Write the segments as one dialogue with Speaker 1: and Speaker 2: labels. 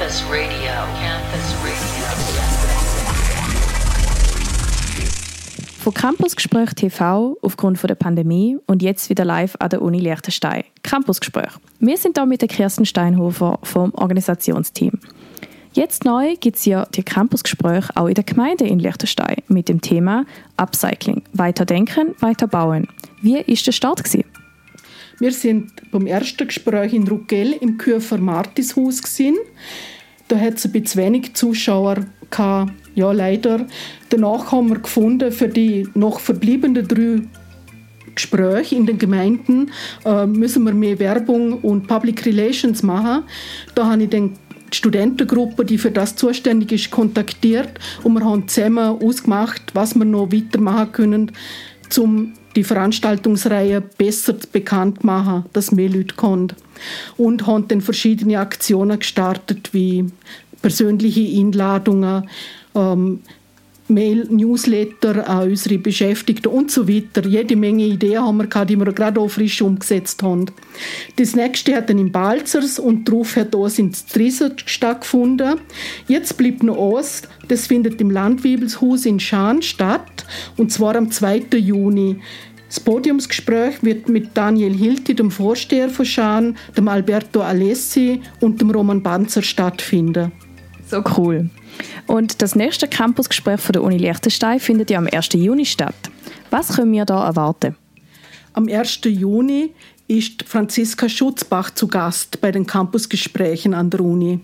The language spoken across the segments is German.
Speaker 1: Campus Radio. Campus Radio.
Speaker 2: Von Campusgespräch TV aufgrund der Pandemie und jetzt wieder live an der Uni Liechtenstein. Campusgespräch. Wir sind da mit der Kirsten Steinhofer vom Organisationsteam. Jetzt neu gibt es ja die Campusgespräche auch in der Gemeinde in Liechtenstein mit dem Thema Upcycling. Weiterdenken, weiter bauen. Wie ist der Start gewesen?
Speaker 3: Wir sind beim ersten Gespräch in Ruggell im Kürfer Martishaus gesehen. Da hat es ein bisschen wenig Zuschauer gehabt. Ja, leider. Danach haben wir gefunden, für die noch verbliebenen drei Gespräche in den Gemeinden äh, müssen wir mehr Werbung und Public Relations machen. Da habe ich den die Studentengruppe, die für das zuständig ist, kontaktiert und wir haben zusammen ausgemacht, was wir noch weitermachen können, um die Veranstaltungsreihe besser bekannt machen, dass mehr Leute kommen. Und haben dann verschiedene Aktionen gestartet, wie persönliche Einladungen, ähm, Mail, Newsletter an unsere Beschäftigten und so weiter. Jede Menge Ideen haben wir gehabt, die wir gerade auch frisch umgesetzt haben. Das nächste hat dann in Balzers und darauf hat auch in Strieser stattgefunden. Jetzt bleibt noch Ost, das findet im Landwebelshaus in Schaan statt und zwar am 2. Juni. Das Podiumsgespräch wird mit Daniel Hilti, dem Vorsteher von Schaan, dem Alberto Alessi und dem Roman Banzer stattfinden.
Speaker 2: So cool. Und das nächste Campusgespräch von der Uni Liechtenstein findet ja am 1. Juni statt. Was können wir da erwarten?
Speaker 3: Am 1. Juni ist Franziska Schutzbach zu Gast bei den Campusgesprächen an der Uni.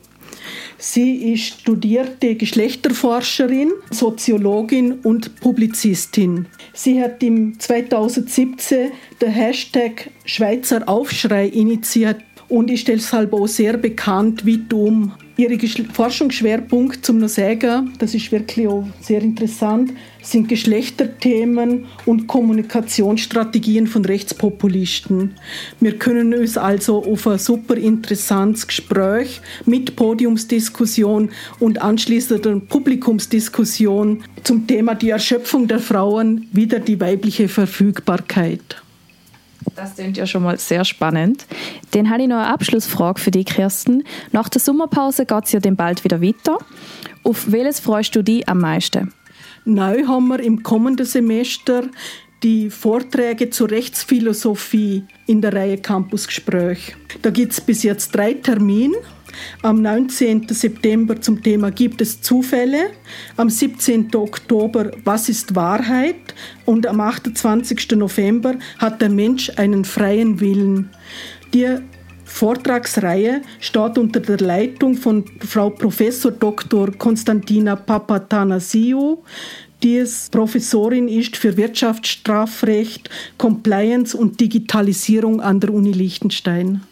Speaker 3: Sie ist studierte Geschlechterforscherin, Soziologin und Publizistin. Sie hat im 2017 den Hashtag Schweizer Aufschrei initiiert und ist deshalb auch sehr bekannt wie um Ihre Forschungsschwerpunkt zum noch sagen, das ist wirklich auch sehr interessant, sind Geschlechterthemen und Kommunikationsstrategien von Rechtspopulisten. Wir können uns also auf ein super interessantes Gespräch mit Podiumsdiskussion und anschließender Publikumsdiskussion zum Thema die Erschöpfung der Frauen wieder die weibliche Verfügbarkeit.
Speaker 2: Das klingt ja schon mal sehr spannend. Dann habe ich noch eine Abschlussfrage für dich, Kirsten. Nach der Sommerpause geht es ja dann bald wieder weiter. Auf welches freust du dich am meisten?
Speaker 3: Neu haben wir im kommenden Semester die Vorträge zur Rechtsphilosophie in der Reihe Campusgespräch. Da gibt es bis jetzt drei Termine am 19. September zum Thema Gibt es Zufälle? Am 17. Oktober Was ist Wahrheit? Und am 28. November hat der Mensch einen freien Willen. Die Vortragsreihe steht unter der Leitung von Frau Professor Dr. Konstantina Papatanasiou, die es Professorin ist für Wirtschaftsstrafrecht, Compliance und Digitalisierung an der Uni Liechtenstein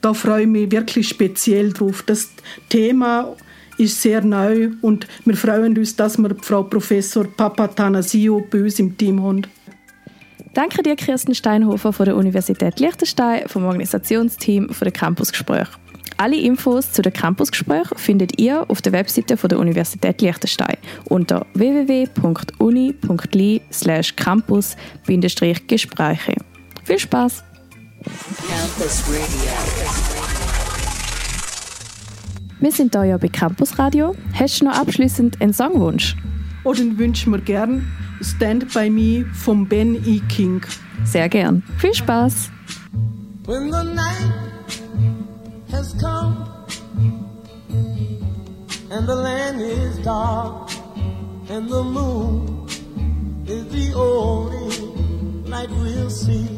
Speaker 3: da freue ich mich wirklich speziell drauf. Das Thema ist sehr neu und wir freuen uns, dass wir Frau Professor Papatanasio bei uns im Team haben.
Speaker 2: Danke dir, Kirsten Steinhofer von der Universität Liechtenstein, vom Organisationsteam von der Campusgespräch. Alle Infos zu den Campusgesprächen findet ihr auf der Webseite von der Universität Liechtenstein unter www.uni.li/campus-gespräche. Viel Spaß! Campus Radio. Wir sind hier ja bei Campus Radio. Hast du noch abschließend einen Songwunsch?
Speaker 3: Oh, den wünschen wir gern Stand By Me von Ben E. King.
Speaker 2: Sehr gern. Viel Spaß.
Speaker 4: When the night has come and the land is dark and the moon is the only light we'll see.